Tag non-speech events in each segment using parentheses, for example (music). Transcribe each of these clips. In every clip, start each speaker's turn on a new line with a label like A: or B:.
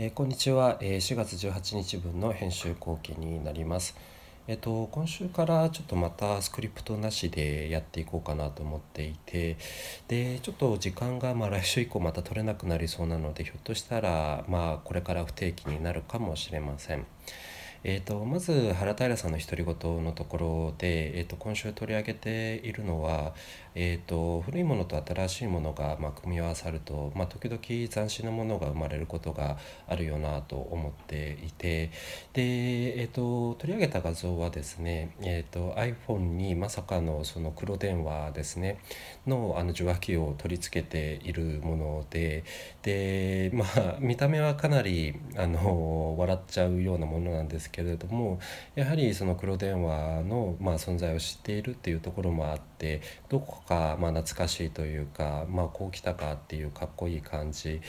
A: えー、こんにちは、えー、4月18日分の編集後期になります。えっ、ー、と今週からちょっとまたスクリプトなしでやっていこうかなと思っていてでちょっと時間がまあ来週以降また取れなくなりそうなのでひょっとしたらまあこれから不定期になるかもしれません。えーと、まず原平さんの独り言のところで、えーと、今週取り上げているのは、えーと、古いものと新しいものが、まあ、組み合わさると、まあ、時々斬新なものが生まれることがあるよなと思っていてで、えー、と取り上げた画像はですね、えー、と iPhone にまさかのその黒電話ですねのあの受話器を取り付けているものでで、まあ、見た目はかなりあの笑っちゃうようなものなんですけれどもやはりその黒電話の、まあ、存在を知っているっていうところもあってどこかまあ懐かしいというか、まあ、こう来たかっていうかっこいい感じ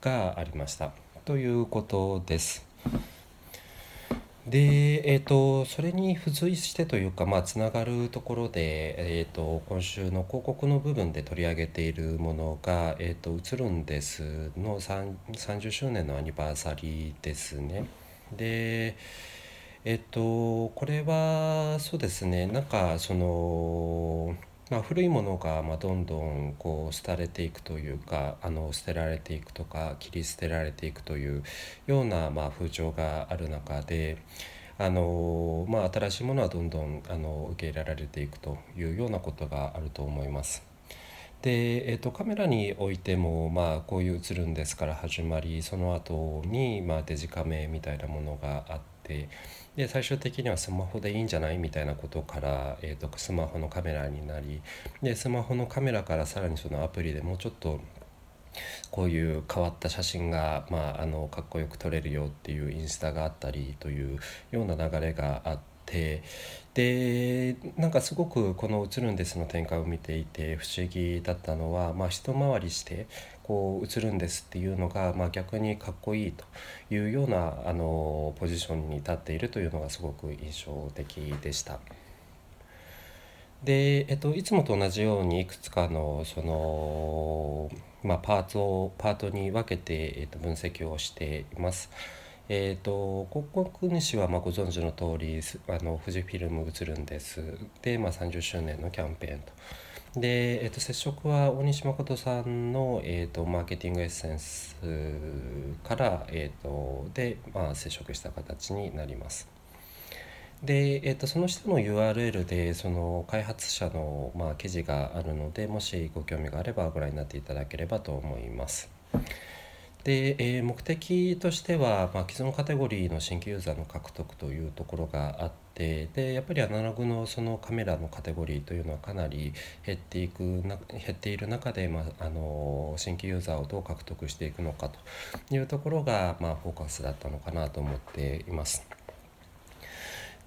A: がありましたということです。で、えーと、それに付随してというか、まあ、つながるところで、えーと、今週の広告の部分で取り上げているものが「えーと、映るんです」の30周年のアニバーサリーですね。でえっとこれはそうですねなんかそのまあ、古いものがまどんどんこう廃れていくというかあの捨てられていくとか切り捨てられていくというようなま風潮がある中であの、まあ、新しいものはどんどんあの受け入れられていくというようなことがあると思います。で、えーと、カメラにおいても、まあ、こういう映るんですから始まりその後にまあ、デジカメみたいなものがあって。で最終的にはスマホでいいんじゃないみたいなことから、えーと、スマホのカメラになりでスマホのカメラからさらにそのアプリでもうちょっとこういう変わった写真が、まあ、あのかっこよく撮れるよっていうインスタがあったりというような流れがあって。てでなんかすごくこの「映るんです」の展開を見ていて不思議だったのは、まあ、一回りしてこう映るんですっていうのが、まあ、逆にかっこいいというようなあのポジションに立っているというのがすごく印象的でした。で、えっと、いつもと同じようにいくつかのその、まあ、パーツをパートに分けて、えっと、分析をしています。えーと、広告主はまご存知の通りあの富士フィルム映るんですで、まあ、30周年のキャンペーンと。で、えーと、接触は大西誠さんの、えーと、マーケティングエッセンスから、えー、とで、まあ、接触した形になります。で、えー、とその下の URL でその開発者の、まあ、記事があるのでもしご興味があればご覧になっていただければと思います。で、えー、目的としては、まあ、既存カテゴリーの新規ユーザーの獲得というところがあってでやっぱりアナログのそのカメラのカテゴリーというのはかなり減っていくな減っている中で、まあ、あの新規ユーザーをどう獲得していくのかというところが、まあ、フォーカスだったのかなと思っています。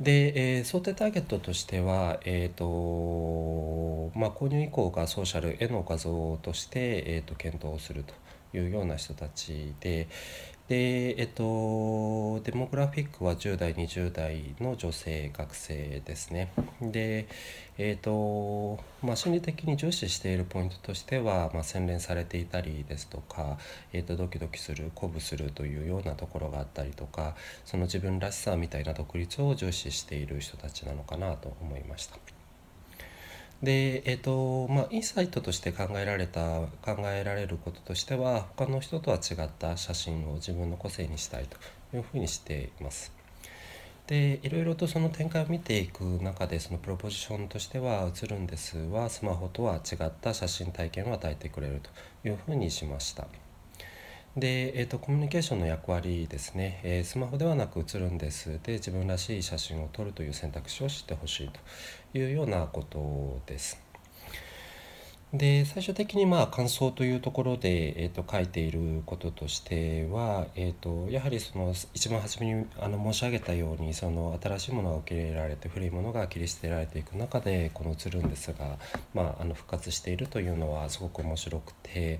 A: で、えー、想定ターゲットとしては、えーとまあ、購入以降がソーシャルへの画像として、えーと検討するというような人たちでで、えっと、デモグラフィックは10代20代の女性学生ですねでえっとまあ心理的に重視しているポイントとしては、まあ、洗練されていたりですとか、えっと、ドキドキする鼓舞するというようなところがあったりとかその自分らしさみたいな独立を重視している人たちなのかなと思いました。でえっ、ー、とまあインサイトとして考えられた考えられることとしては他の人とは違った写真を自分の個性にしたいというふうにしています。でいろいろとその展開を見ていく中でそのプロポジションとしては「映るんです」はスマホとは違った写真体験を与えてくれるというふうにしました。で、えーと、コミュニケーションの役割ですね、えー、スマホではなく映るんですで自分らしい写真を撮るという選択肢を知ってほしいというようなことです。で最終的にまあ感想というところで、えー、と書いていることとしては、えー、とやはりその一番初めにあの申し上げたようにその新しいものが受け入れられて古いものが切り捨てられていく中でこの「映るんですが」まあ、あの復活しているというのはすごく面白くて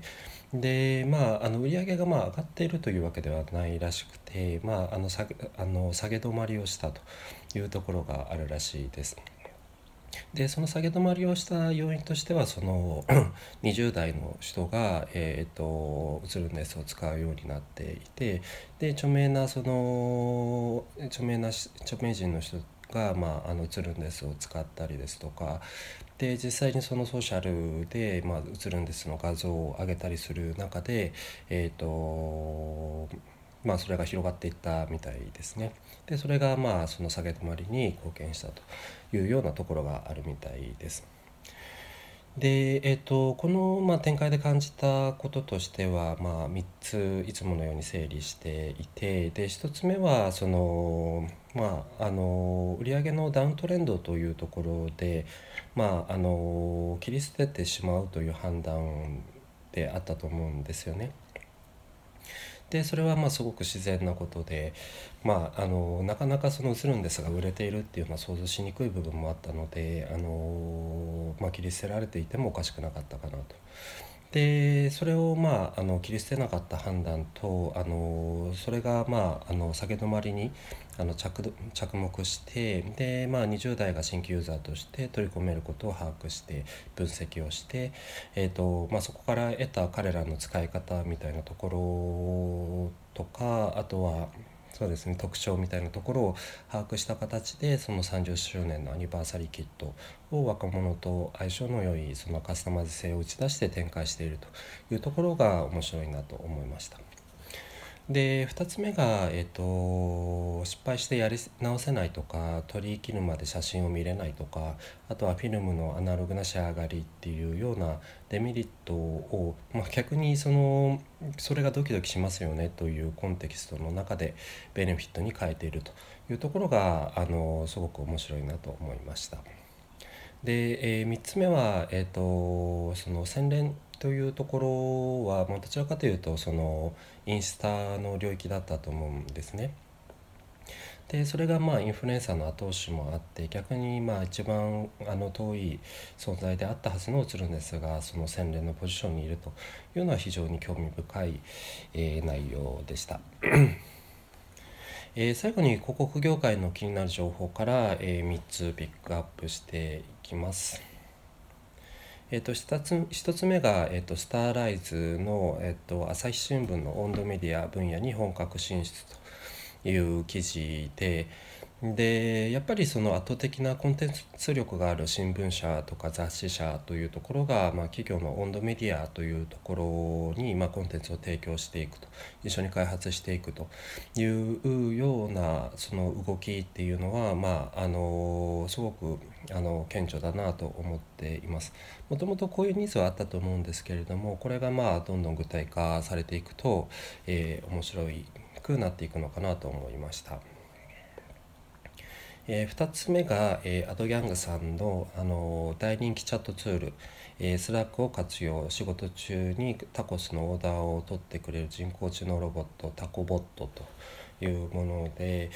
A: でまああの売り上げがまあ上がっているというわけではないらしくて、まあ、あの下げあの下げ止まりをしたというところがあるらしいです。でその下げ止まりをした要因としてはその (clears throat) 20代の人が、えーと、と映るんですを使うようになっていてで著名なその著名な著名人の人が、まあ、あの映るんですを使ったりですとかで実際にそのソーシャルで、まあ、映るんですの画像を上げたりする中でえっ、ー、とまあ、それが広がっていったみたいですね。でそれがまあその下げ止まりに貢献したというようなところがあるみたいです。で、えーと、この、まあ、展開で感じたこととしては、まあ、3ついつものように整理していてで1つ目はその、まあ、あの売上のダウントレンドというところで、まあ、あの切り捨ててしまうという判断であったと思うんですよね。でそれはまあすごく自然なことで、まあ、あのなかなかその映るんですが売れているっていうのは想像しにくい部分もあったのであの、まあ、切り捨てられていてもおかしくなかったかなと。でそれをまああの切り捨てなかった判断とあのそれがまああの下げ止まりにあの着着目してで、まあ、20代が新規ユーザーとして取り込めることを把握して分析をして、えーとまあ、そこから得た彼らの使い方みたいなところとかあとはそうですね特徴みたいなところを把握した形でその30周年のアニバーサリーキットを若者と相性の良いそのカスタマイズ性を打ち出して展開しているというところが面白いなと思いました。で2つ目が、えーと、失敗してやり直せないとか取り切るまで写真を見れないとかあとはフィルムのアナログな仕上がりっていうようなデメリットを、まあ、逆にそのそれがドキドキしますよねというコンテキストの中でベネフィットに変えているというところがあのすごく面白いなと思いました。で、えー、3つ目は、えーと、その洗練というところは、まあ、どちらかというとそのインスタの領域だったと思うんですね。でそれがまあインフルエンサーの後押しもあって逆にまあ一番あの遠い存在であったはずの映るんですがその洗練のポジションにいるというのは非常に興味深い、えー、内容でした。えー、最後に広告業界の気になる情報から、えー、3つピックアップしていきます。えーと、1, つ1つ目が、えーと、スターライズの、えーと、朝日新聞の温度メディア分野に本格進出という記事で、でやっぱりその圧倒的なコンテンツ力がある新聞社とか雑誌社というところが、まあ、企業の温度メディアというところに、まあ、コンテンツを提供していくと一緒に開発していくというようなその動きっていうのは、まあ、あのすごくあの顕著だなと思っています。もともとこういうニーズはあったと思うんですけれどもこれがまあどんどん具体化されていくと、えー、面白くなっていくのかなと思いました。えー、2つ目が、えー、 AdGang さんの、あの大人気チャットツール、えー、 Slack を活用仕事中にタコスのオーダーを取ってくれる人工知能ロボット Tacobot というもので、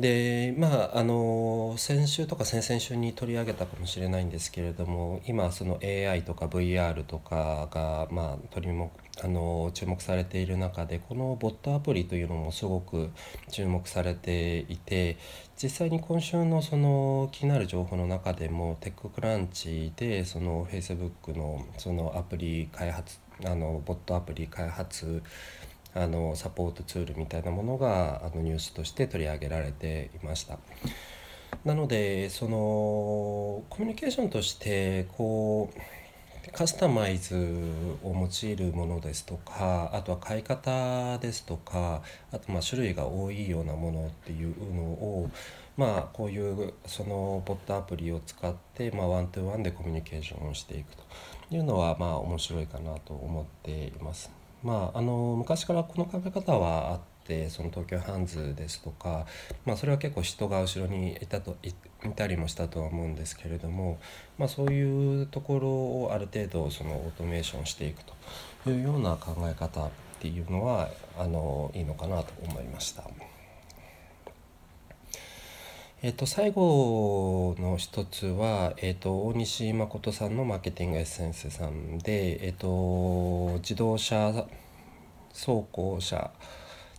A: でまああの先週とか先々週に取り上げたかもしれないんですけれども今その AI とか VR とかが、まあ、取りもあの注目されている中でこのボットアプリというのもすごく注目されていて実際に今週のその気になる情報の中でもテッククランチでその Facebook のそのアプリ開発あのボットアプリ開発あのサポートツールみたいなものがあのニュースとして取り上げられていました。なのでそのコミュニケーションとしてこうカスタマイズを用いるものですとかあとは買い方ですとかあとまあ種類が多いようなものっていうのをまあこういうそのボットアプリを使ってまあワントゥワンでコミュニケーションをしていくというのはまあ面白いかなと思っています。まあ、あの昔からこの考え方はあってその東京ハンズですとか、まあ、それは結構人が後ろにいたといたりもしたとは思うんですけれども、まあ、そういうところをある程度そのオートメーションしていくというような考え方っていうのはあのいいのかなと思いました。えっと、最後の一つは、えっと、大西誠さんのマーケティングエッセンスさんで、えっと、自動車走行車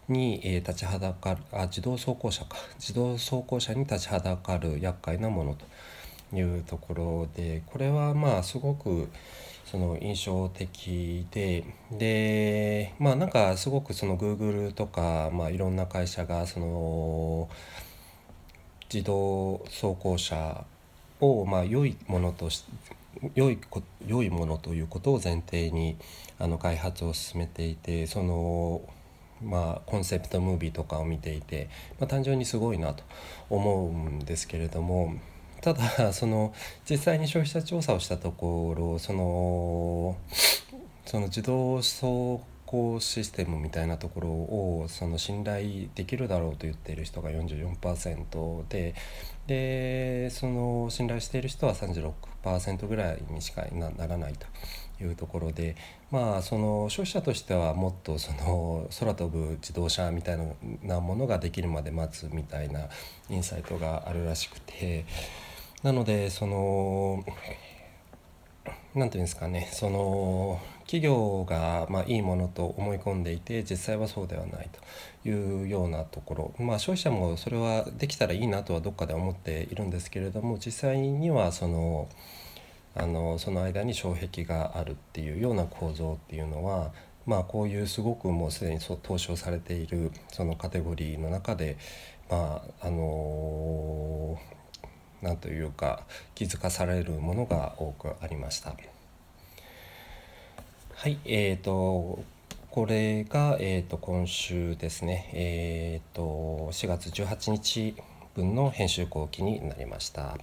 A: に、え、立ちはだかるあ自動走行車か。自動走行車に立ちはだかる厄介なものというところでこれはまあすごくその印象的ででまあなんかすごくその Google とか、まあ、いろんな会社がその自動走行車をまあ良いものとし良いこ良いものということを前提にあの開発を進めていてそのまあコンセプトムービーとかを見ていて、まあ、単純にすごいなと思うんですけれどもただその実際に消費者調査をしたところそのその自動走行システムみたいなところをその信頼できるだろうと言っている人が44%ででその信頼している人は36%ぐらいにしかならないというところでまあその消費者としてはもっとその空飛ぶ自動車みたいなものができるまで待つみたいなインサイトがあるらしくてなのでその何て言うんですかねその企業がまあいいものと思い込んでいて実際はそうではないというようなところまあ消費者もそれはできたらいいなとはどっかで思っているんですけれども実際にはそのあのその間に障壁があるっていうような構造っていうのはまあこういうすごくもうすでに投資をされているそのカテゴリーの中でまああのなんというか気づかされるものが多くありました。はいえーと、これが、えーと、今週ですね、えーと、と4月18日分の編集後期になりました。